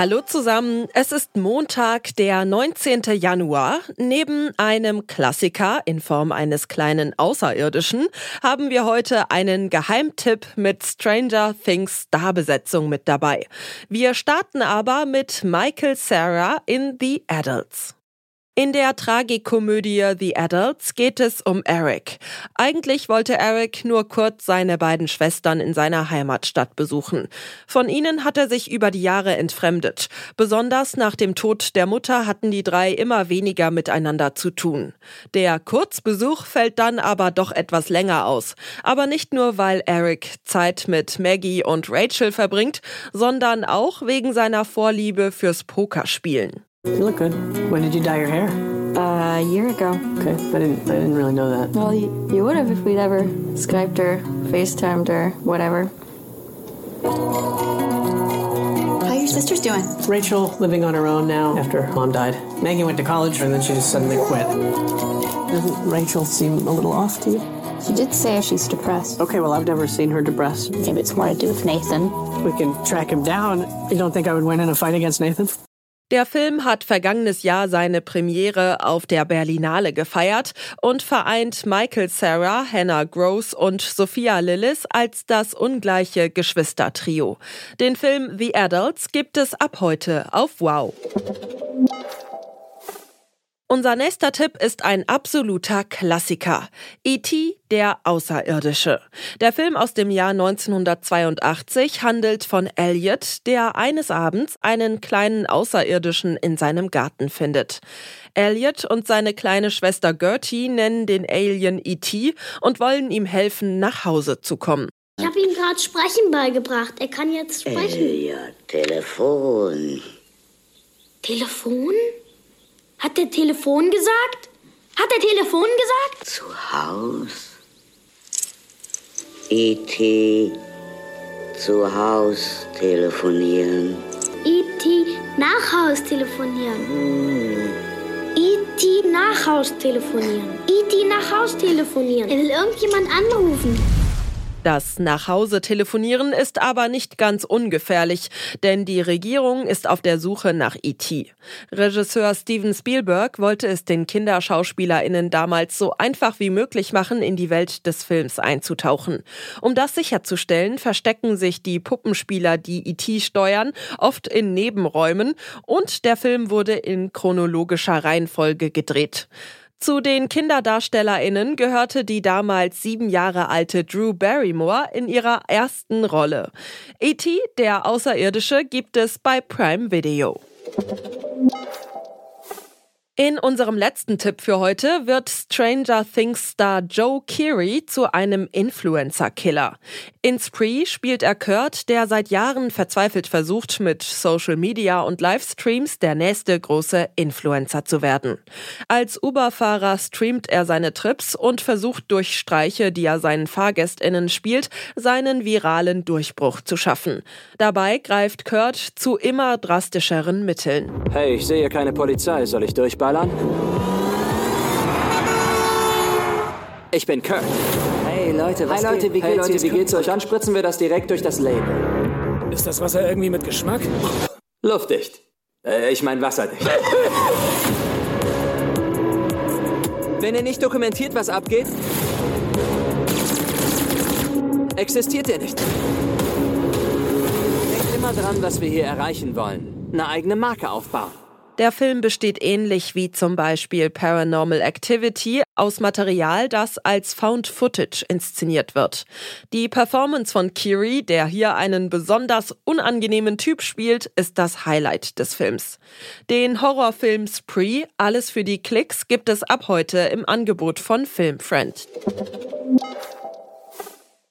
Hallo zusammen, es ist Montag, der 19. Januar. Neben einem Klassiker in Form eines kleinen Außerirdischen haben wir heute einen Geheimtipp mit Stranger Things Starbesetzung mit dabei. Wir starten aber mit Michael Sarah in The Adults. In der Tragikomödie The Adults geht es um Eric. Eigentlich wollte Eric nur kurz seine beiden Schwestern in seiner Heimatstadt besuchen. Von ihnen hat er sich über die Jahre entfremdet. Besonders nach dem Tod der Mutter hatten die drei immer weniger miteinander zu tun. Der Kurzbesuch fällt dann aber doch etwas länger aus. Aber nicht nur, weil Eric Zeit mit Maggie und Rachel verbringt, sondern auch wegen seiner Vorliebe fürs Pokerspielen. You look good. When did you dye your hair? Uh, a year ago. Okay, I didn't. I didn't really know that. Well, you, you would have if we'd ever Skyped or FaceTimed or whatever. How your sisters doing? Rachel living on her own now after mom died. Maggie went to college and then she just suddenly quit. Doesn't Rachel seem a little off to you? She did say she's depressed. Okay, well I've never seen her depressed. Maybe it's more to do with Nathan. We can track him down. You don't think I would win in a fight against Nathan? Der Film hat vergangenes Jahr seine Premiere auf der Berlinale gefeiert und vereint Michael Sarah, Hannah Gross und Sophia Lillis als das ungleiche Geschwistertrio. Den Film The Adults gibt es ab heute auf Wow. Unser nächster Tipp ist ein absoluter Klassiker. E.T. der Außerirdische. Der Film aus dem Jahr 1982 handelt von Elliot, der eines Abends einen kleinen Außerirdischen in seinem Garten findet. Elliot und seine kleine Schwester Gertie nennen den Alien E.T. und wollen ihm helfen, nach Hause zu kommen. Ich habe ihm gerade Sprechen beigebracht. Er kann jetzt sprechen. Elliot, Telefon. Telefon? Hat der Telefon gesagt? Hat der Telefon gesagt? Zu Haus. E.T. Zu Haus telefonieren. E.T. nach Haus telefonieren. E.T. nach Haus telefonieren. E.T. nach Haus telefonieren. Er will irgendjemand anrufen. Das Nachhause telefonieren ist aber nicht ganz ungefährlich, denn die Regierung ist auf der Suche nach E.T. Regisseur Steven Spielberg wollte es den KinderschauspielerInnen damals so einfach wie möglich machen, in die Welt des Films einzutauchen. Um das sicherzustellen, verstecken sich die Puppenspieler, die E.T. steuern, oft in Nebenräumen und der Film wurde in chronologischer Reihenfolge gedreht. Zu den KinderdarstellerInnen gehörte die damals sieben Jahre alte Drew Barrymore in ihrer ersten Rolle. E.T., der Außerirdische, gibt es bei Prime Video. In unserem letzten Tipp für heute wird Stranger Things Star Joe Keery zu einem Influencer-Killer. In Spree spielt er Kurt, der seit Jahren verzweifelt versucht, mit Social Media und Livestreams der nächste große Influencer zu werden. Als Uber-Fahrer streamt er seine Trips und versucht durch Streiche, die er seinen FahrgästInnen spielt, seinen viralen Durchbruch zu schaffen. Dabei greift Kurt zu immer drastischeren Mitteln. Hey, ich sehe keine Polizei. Soll ich durchballern? Ich bin Kurt. Hey Leute, was Hi Leute, wie hey, geht's, Leute, wie geht's euch an? Spritzen wir das direkt durch das Label. Ist das Wasser irgendwie mit Geschmack? Luftdicht. Äh, ich mein wasserdicht. Wenn ihr nicht dokumentiert, was abgeht, existiert ihr nicht. Denkt immer dran, was wir hier erreichen wollen. Eine eigene Marke aufbauen. Der Film besteht ähnlich wie zum Beispiel Paranormal Activity aus Material, das als Found Footage inszeniert wird. Die Performance von Kiri, der hier einen besonders unangenehmen Typ spielt, ist das Highlight des Films. Den Horrorfilm Spree, alles für die Klicks, gibt es ab heute im Angebot von Filmfriend.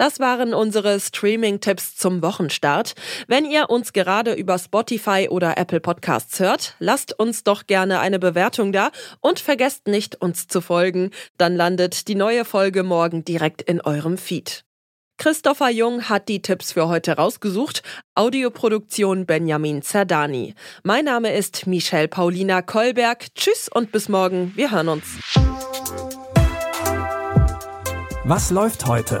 Das waren unsere Streaming-Tipps zum Wochenstart. Wenn ihr uns gerade über Spotify oder Apple Podcasts hört, lasst uns doch gerne eine Bewertung da und vergesst nicht, uns zu folgen. Dann landet die neue Folge morgen direkt in eurem Feed. Christopher Jung hat die Tipps für heute rausgesucht. Audioproduktion Benjamin Zerdani. Mein Name ist Michelle Paulina Kolberg. Tschüss und bis morgen. Wir hören uns. Was läuft heute?